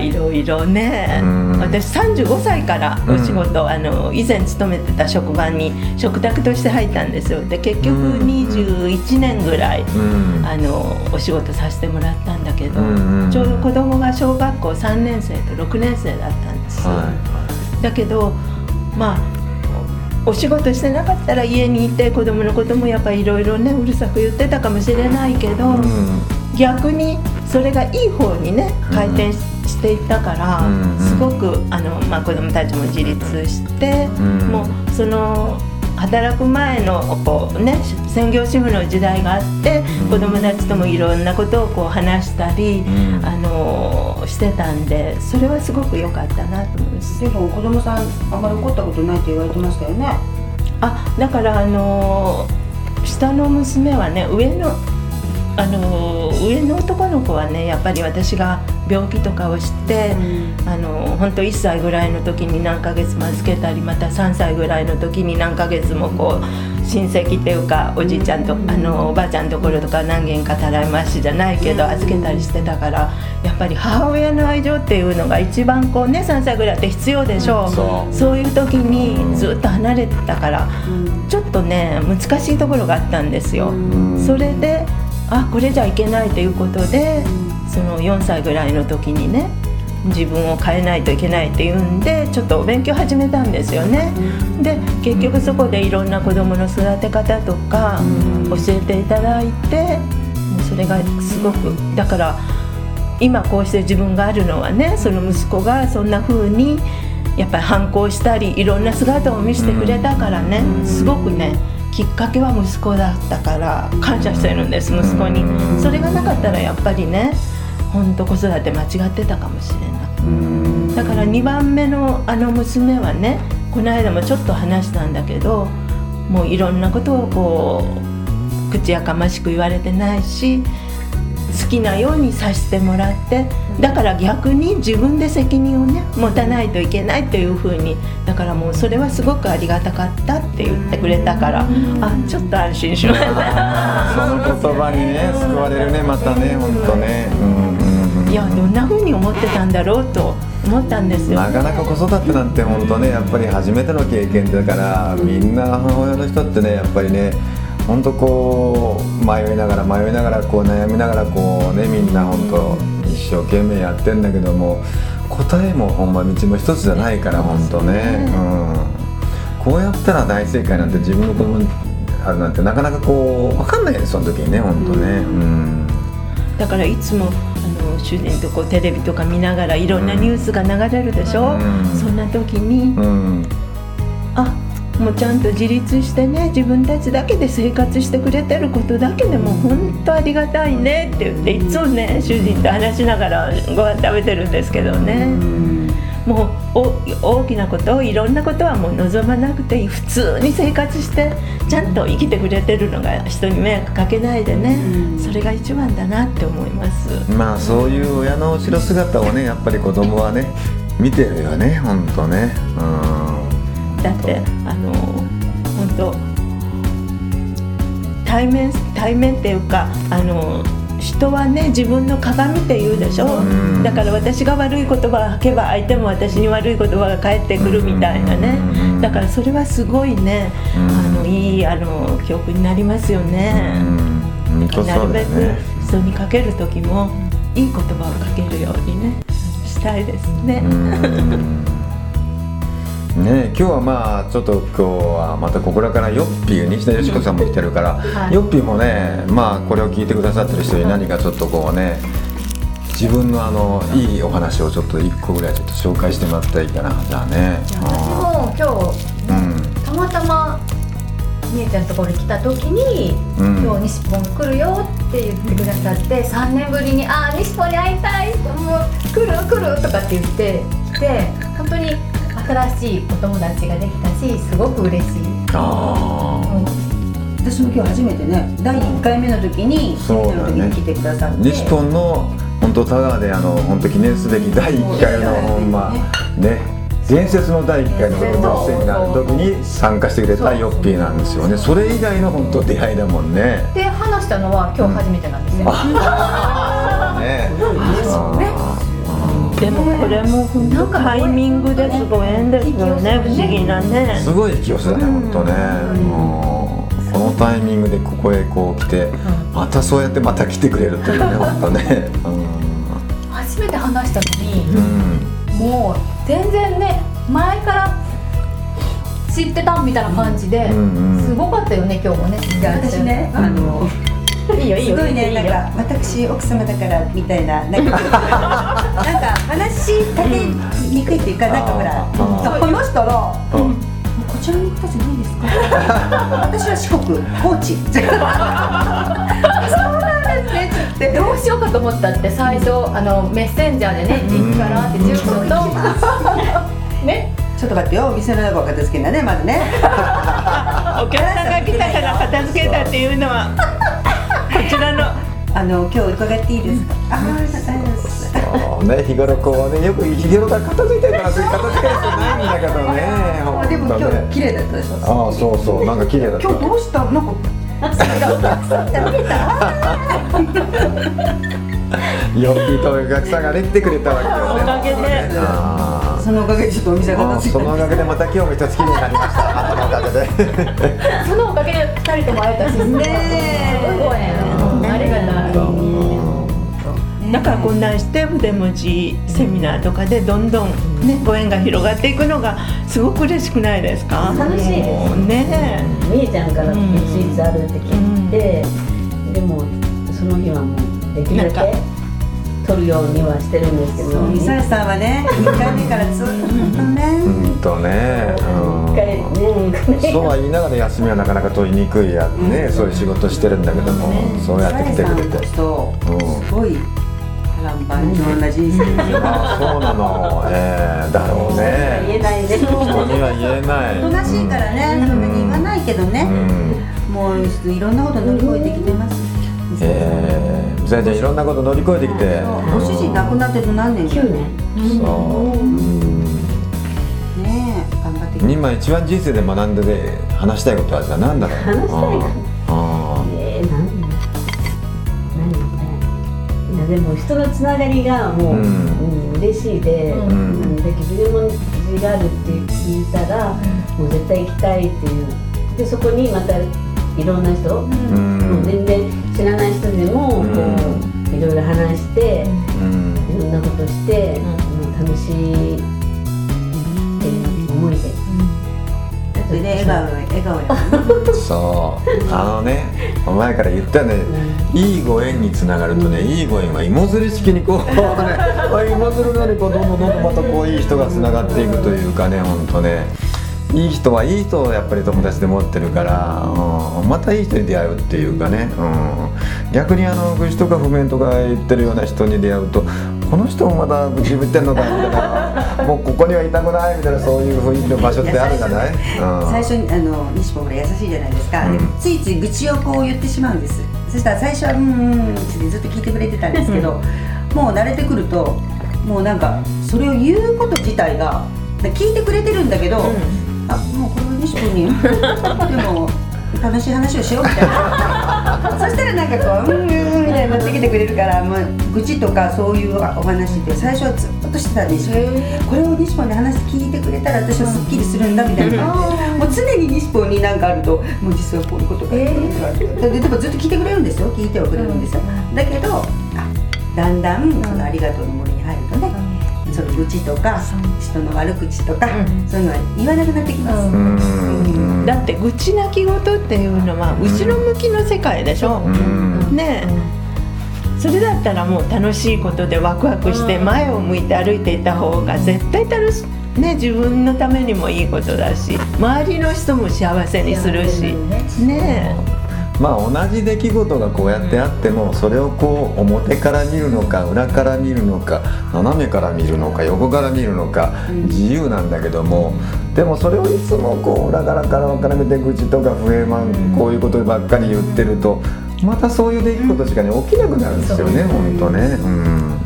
いろいろね、うん。私35歳からお仕事、あの以前勤めてた職場に食卓として入ったんですよ。で結局うん。21年ぐらい、うん。あのお仕事させてもらったんだけど、うんうんちょうど子供が小学校3年生と6年生だったんですよ、はだけどまあお仕事してなかったら家にいて子供のこともやっぱりいろいろねうるさく言ってたかもしれないけど、いうん。逆にそれがいい方にね回転し,、ていったから、すごくあの、まあ、子供たちも自立して、うん。もうその働く前のこう、ね、専業主婦の時代があって、子供たちともいろんなことをこう話したり、うん。あのしてたんでそれはすごく良かったなと思います。でも子供さんあんまり怒ったことないって言われてましたよね。あだからあのー下の娘はね上のあのー上の男の子はねやっぱり私が病気とかをして、あのー本当1歳ぐらいの時に何ヶ月も預けたりまた3歳ぐらいの時に何ヶ月もこう親戚っていうかおじいちゃんと、あのおばあちゃんのところとか何軒かたらい回しじゃないけど預けたりしてたからやっぱり母親の愛情っていうのが一番こうね3歳ぐらいって必要でしょう。そう。そういう時にずっと離れてたから、ちょっとね難しいところがあったんですよ。それであこれじゃいけないということで、その4歳ぐらいの時にね自分を変えないといけないっていうんでちょっとお勉強始めたんですよね。で結局そこでいろんな子どもの育て方とか教えていただいてそれがすごくだから今こうして自分があるのはねその息子がそんな風にやっぱり反抗したりいろんな姿を見せてくれたからねすごくねきっかけは息子だったから感謝してるんです息子に。それがなかったらやっぱりね本当子育て間違ってたかもしれないだから2番目のあの娘はねこの間もちょっと話したんだけどもういろんなことをこう口やかましく言われてないし好きなようにさせてもらってだから逆に自分で責任をね持たないといけないというふうにだからもうそれはすごくありがたかったって言ってくれたからあちょっと安心しました。その言葉にね救われるねまたね本当ね。うんいやどんな風に思ってたんだろうと思ったんですよ。なかなか子育てなんて本当ねやっぱり初めての経験だからみんな母親の人ってねやっぱりね本当こう迷いながら迷いながらこう悩みながらこうねみんな本当一生懸命やってんだけども答えもほんま道も一つじゃないから本当ね、うん、こうやったら大正解なんて自分の子供にあるなんてなかなかこう分かんないよねその時にね本当ね。うん。だからいつもあの主人とこうテレビとか見ながらいろんなニュースが流れるでしょ、うん。そんな時に、うん。あもうちゃんと自立してね自分たちだけで生活してくれてることだけでも本当ありがたいねって言っていつもね主人と話しながらご飯食べてるんですけどね、もうお大きなこといろんなことはもう望まなくていい普通に生活してちゃんと生きてくれてるのが人に迷惑かけないでね、それが一番だなって思います。まあそういう親の後ろ姿をねやっぱり子供はね見てるよね本当ね。うんだってあの本当対面対面っていうかあの人はね自分の鏡って言うでしょ、うん。だから私が悪い言葉を吐けば相手も私に悪い言葉が返ってくるみたいなね、うん。だからそれはすごいね、うん。あのいいあの記憶になりますよね、うん。本当なるべく人にかける時もいい言葉をかけるようにねしたいですね。うんね今日はまあちょっと今日はまたここらからヨッピー西田よしこさんも来てるから、はい。ヨッピーもねまあこれを聞いてくださってる人に何かちょっとこうね自分のあのいいお話をちょっと一個ぐらいちょっと紹介してもらったらいいかなじゃあね。私も今日うん。たまたま道ちゃんのところに来た時に「うん。今日西ポン来るよ」って言ってくださって3年ぶりに「あー西ポンに会いたい」もう来る来る」とかって言って来て新しいお友達ができたしすごく嬉しい。あ私も今日初めてね第1回目の時にセミナーの時に来てくださって。西ポンの本当田川であの本当記念すべき第1回のほん。まね伝説の第1回の子供セミナーの時に参加してくれたヨッピーなんですよね。それ以来の本当出会いだもんね。で話したのは今日初めてなんですよ。ねでもこれも本当タイミングですご縁ですよね不思議なね。すごい引き寄せだね本当ね。うんこのタイミングでここへこう来てまたそうやってまた来てくれるっていうね 本当ね。初めて話したのに、うん。もう全然ね前から知ってたみたいな感じで、すごかったよね今日もね私ねあのいいよいいよ。すごいねいいよ。なんか私奥様だからみたいななんか なんか話しかけにくいっていうかなんかほらあー話したらう。ん。こちらの方じゃないですか？私は四国高知。でどうしようかと思ったって最初あのメッセンジャーでね「行くから」って住所とね。ちょっと待ってよ。お店の中を片付けんだねまずね。お客さんが来たから片付けたっていうのは。こちらのあの今日伺っていいですか、ああ大丈夫です。ね日頃こうねよく日頃から片付いてるからそういう片付ける人ないんだけどねあでも今日綺麗だったでしょ？ああそうそうなんか綺麗だった。今日どうした？なんかヨッピーとお客さんがね来てくれたわけよね。おかげで。あー。そのおかげでちょっとお店がそのおかげでまた今日も一つ綺麗になりました。そのおかげで2人とも会えたし。ねすごいねありがたいだからこんなんして筆文字セミナーとかでどんどんねご縁が広がっていくのがすごく嬉しくないですか？楽しいですね。みえちゃんからスイーツあるって聞いて、でもその日はもうできるだけ取るようにはしてるんですけど。ミサイさんはね2回目からずっとね。うんとね一回ねうん。そうは言いながら休みはなかなか取りにくいやね。そういう仕事してるんだけどもそうやって来てくれて。とうんすごい波乱万丈な人生あそうなの。ええだろう言えねないね。人には言えない。おとなしいからねそんなに言わないけどうねん。もういろんなこと乗り越えてきてます。ええじゃあじゃあいろんなこと乗り越えてきてご主人亡くなってと何年？9年。そう。うん。ねえ頑張ってきて今一番人生で学んでで話したいことはじゃあ何だろう。話したいこと。あえー、何？何？いやでも人のつながりがもう、うん。うん嬉しいで、うん。うんで筆文字があるって聞いたら、もう絶対行きたいっていう。でそこにまたいろんな人、あうん。もう全然知らない人でもこう、いろいろ話して、うん。いろんなことして、もう楽しいっていう思いで。笑顔笑顔やそう。あのね前から言ったよね。いいご縁につながるとねいいご縁は芋づる式にこうね芋づるのようにこうどん。どんどんどんまたこういい人がつながっていくというかね本当ねいい人はいい人をやっぱり友達で持ってるから、うん、またいい人に出会うっていうかね、うん、逆にあの愚痴とか不明とか言ってるような人に出会うとこの人もまだ愚痴言ってんのかみたいな もうここにはいたくないみたいなそういう雰囲気の場所ってあるじゃない、うん、最初にあの西本ほら優しいじゃないですか、うん。でついつい愚痴をこう言ってしまうんです。そしたら最初は「うんうんうん」ってずっと聞いてくれてたんですけど、もう慣れてくるともうなんかそれを言うこと自体が聞いてくれてるんだけど、あもうこれは西本にでも楽しい話をしようみたいな。そしたらなんかこう「うんうんうん」みたいになってきてくれるからもう愚痴とかそういうお話って最初はずっとしてたんですよ。これを西本に話聞いてくれたら私はすっきりするんだみたいな、もう常に西本に何かあるともう実はこういうことがあってとかででもずっと聞いてくれるんですよ。聞いてはくれるんですよ、だけどあだんだんそのありがとうの森に入るとね、その愚痴とか人の悪口とか、そういうのは言わなくなってきます、うん。だって愚痴泣き言っていうのは後ろ向きの世界でしょ、うん。ねえ。それだったらもう楽しいことでワクワクして前を向いて歩いていた方が絶対楽しね自分のためにもいいことだし周りの人も幸せにするし。ねまあ同じ出来事がこうやってあってもそれをこう表から見るのか裏から見るのか斜めから見るのか横から見るのか自由なんだけどもでもそれをいつもこう裏からからから見て愚痴とか不平満こういうことばっかり言ってるとまたそういう出来事しかね起きなくなるんですよね本当ね。うん。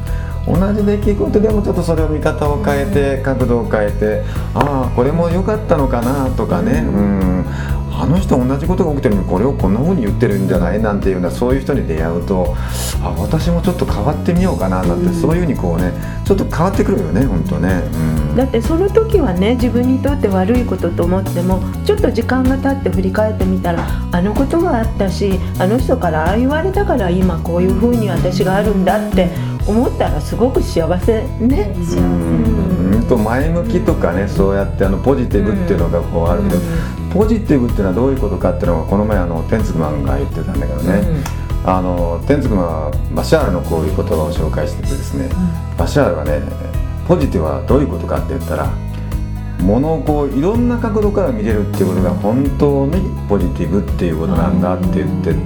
同じ出来事でもちょっとそれを見方を変えて角度を変えてああこれも良かったのかなとかね。うんあの人同じことが起きてるのにこれをこんな風に言ってるんじゃないなんていうようなそういう人に出会うとあ私もちょっと変わってみようかななんて、そういうふうにこうねちょっと変わってくるよね本当ね、うん、だってその時はね自分にとって悪いことと思ってもちょっと時間が経って振り返ってみたらあのことがあったしあの人からああ言われたから今こういうふうに私があるんだって思ったらすごく幸せね。うん。と前向きとかねそうやってあのポジティブっていうのがこうあるけど、ポジティブっていうのはどういうことかっていうのがこの前あの天竺マンが言ってたんだけどね、あの天竺マンはバシャールのこういう言葉を紹介しててですね、バシャールはねポジティブはどういうことかって言ったらものをこういろんな角度から見れるっていうことが本当にポジティブっていうことなんだって言ってって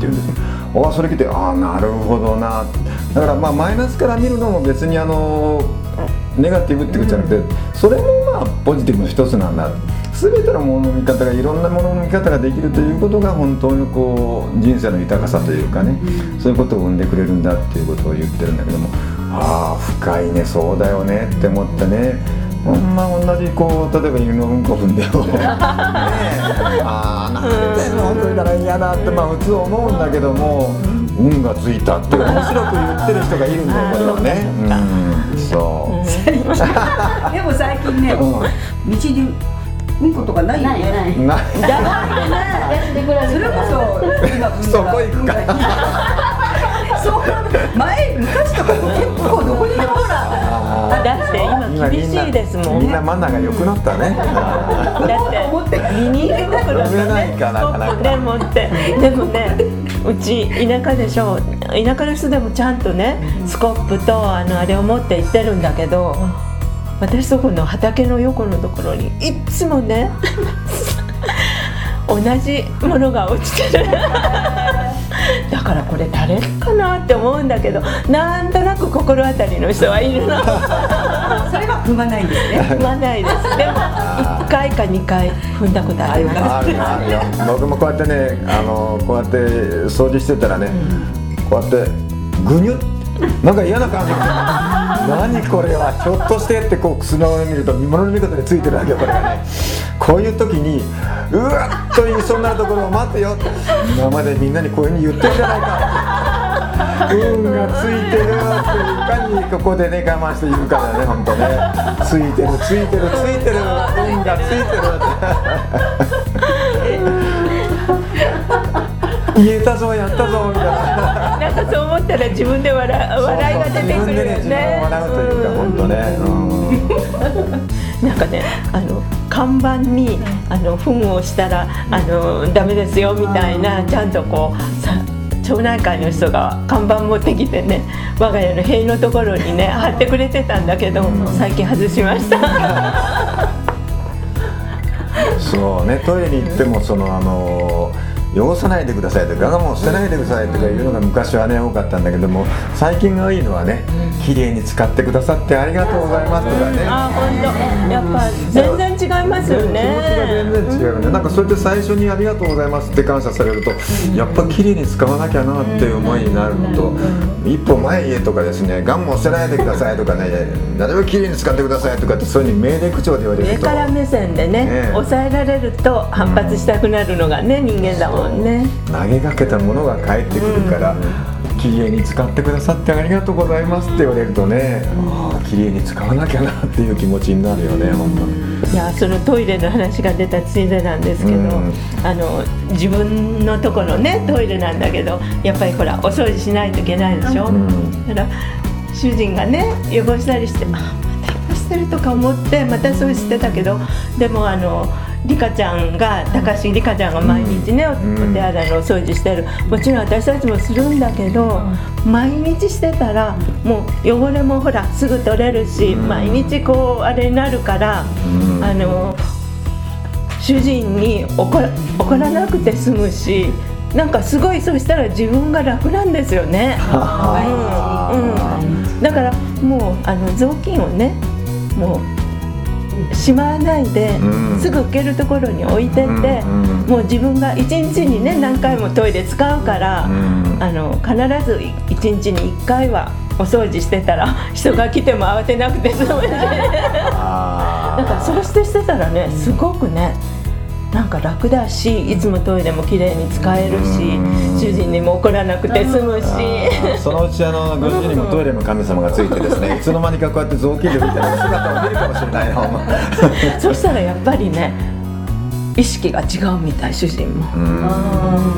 言うんですね。あそれ聞いてああなるほどな。だからまあマイナスから見るのも別にあのネガティブってことじゃなくてそれもまあポジティブの一つなんだ全てのものの見方がいろんなものの見方ができるということが本当にこう人生の豊かさというかねそういうことを生んでくれるんだっていうことを言ってるんだけどもああ深いねそうだよねって思ってね。ほんま同じこう例えば犬のうんこ踏んでも ねえああなんで飲んどいたら嫌だってまあ普通思うんだけども運がついたって面白く言ってる人がいるんだよ これはね。うんそう。でも最近ね、道にうんことかないよないねない。なそれこそ今踏んそこ行くかそう。前昔とか結構どこにでもほらだって今厳しいですもん。みんなマナーが良くなったね。だってビニール袋とねかなかなか。でもってでもねうち田舎でしょ。田舎の人でもちゃんとねスコップとあのあれを持って行ってるんだけど私そこの畑の横のところにいっつもね同じものが落ちてる。だからこれ誰かなって思うんだけどなんとなく心当たりの人はいるの。それは踏まないんですね。踏まないです。でも1回か2回踏んだことあります。あるよあるよ。僕もこうやってねあのこうやって掃除してたらね、こうやってぐにゅっ。なんか嫌な感じ何これはひょっとしてってこうスマホで見ると見物の見方についてるわけよこれがね。こういう時にうわっと言いそうになるところを待って。よ今までみんなにこういうふうに言ってるじゃないか。運がついてるっていかにここでね我慢しているかだね本当ね。ついてるついてるついてる運がついてるって。言えたぞやったぞみたいな。なんかそう思ったら自分で笑笑いが出てくるよね。笑うというか本当ね、うん。なんかねあの看板にあの糞をしたらあのダメですよみたいなちゃんとこうさ町内会の人が看板持ってきてね我が家の塀のところにね貼ってくれてたんだけど最近外しました。そうねトイレに行ってもそのあの汚さないでくださいとか我慢捨てないでくださいとかいうのが昔はね多かったんだけども最近がいいのはね綺麗に使ってくださってありがとうございますとかね。あ本当。やっぱ全然違いますよ気持ちが全ね。然違うよね。なんかそうやって最初に「ありがとうございます」って感謝されるとやっぱ綺麗に使わなきゃなっていう思いになると一歩前へとかですね「ガンも捨てないでください」とかね「なるべく綺麗に使ってください」とかってそういうふうに命令口調で言われると上から目線でね抑えられると反発したくなるのがね人間だもんね。投げかけたものが返ってくるから、綺麗に使ってくださってありがとうございますって言われるとね、ああ綺麗に使わなきゃなっていう気持ちになるよね本当。に。いやそのトイレの話が出たついでなんですけど、うん。あの自分のとこのねトイレなんだけどやっぱりほらお掃除しないといけないでしょ、ん。だから主人がね汚したりしてあまた汚してるとか思ってまたそうしてたけどでもあのリカちゃんが高橋リカちゃんが毎日ね、おお手洗いのお掃除してる。もちろん私たちもするんだけど、毎日してたらもう汚れもほらすぐ取れるし、毎日こうあれになるから、あの主人に怒ら怒らなくて済むしなんかすごいそしたら自分が楽なんですよね。うん。うん、だからもうあの雑巾をねもうしまわないで、うん。すぐ拭けるところに置いてって、もう自分が一日にね何回もトイレ使うから、うん。あの必ず一日に1回はお掃除してたら人が来ても慌てなくて済むしあ なんかそうしてしてたらねすごくねなんか楽だしいつもトイレも綺麗に使えるしうん。主人にも怒らなくて済むし。ー。そのうちあのご主人にもトイレの神様がついてですね。いつの間にかこうやって雑巾で拭いてる姿を見るかもしれないなほんまそしたらやっぱりね意識が違うみたい主人も。うん。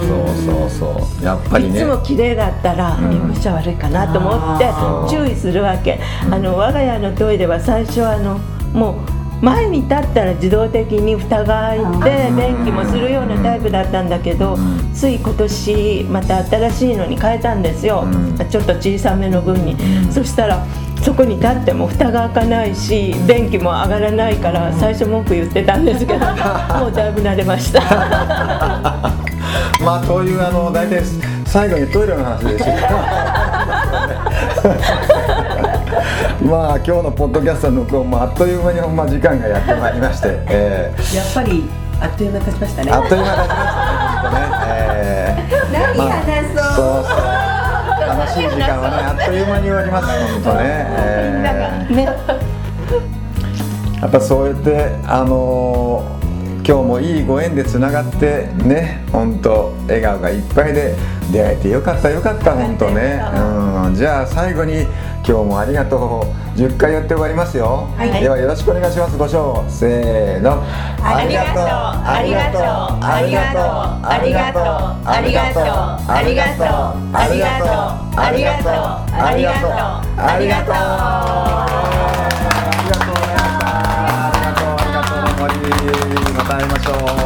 そうそうそう。やっぱりね。いつも綺麗だったらん。汚しちゃ悪いかなと思って注意するわけ。あの我が家のトイレは最初はあのもう前に立ったら自動的に蓋が開いて便器もするようなタイプだったんだけどつい今年また新しいのに変えたんですよ。うん。ちょっと小さめの分に。そしたらそこに立っても蓋が開かないし便器も上がらないから最初文句言ってたんですけど もうだいぶ慣れました。まあというあの大体最後にトイレの話でした まあ今日のポッドキャストの録音もあっという間にほんま時間がやってまいりまして、えやっぱりあっという間経ちましたね。ーあっという間になりましたねね、えー、何話そう、そうそう。楽しい時間はねあっという間に終わります本当ね、えー。ねやっぱそうやってあのー今日もいいご縁でつながってね本当笑顔がいっぱいで出会えてよかったよかった本当ね、うん、じゃあ最後に今日もありがとう。10回やって終わりますよ、ではよろしくお願いします。ご賞せーの。ありがとう。ありがとう。ありがとう。ありがとう。ありがとう。ありがとう。ありがとう。ありがとう。ありがとう。ありがとう。ありがとう。ありがとう。ありがとう。また会いましょう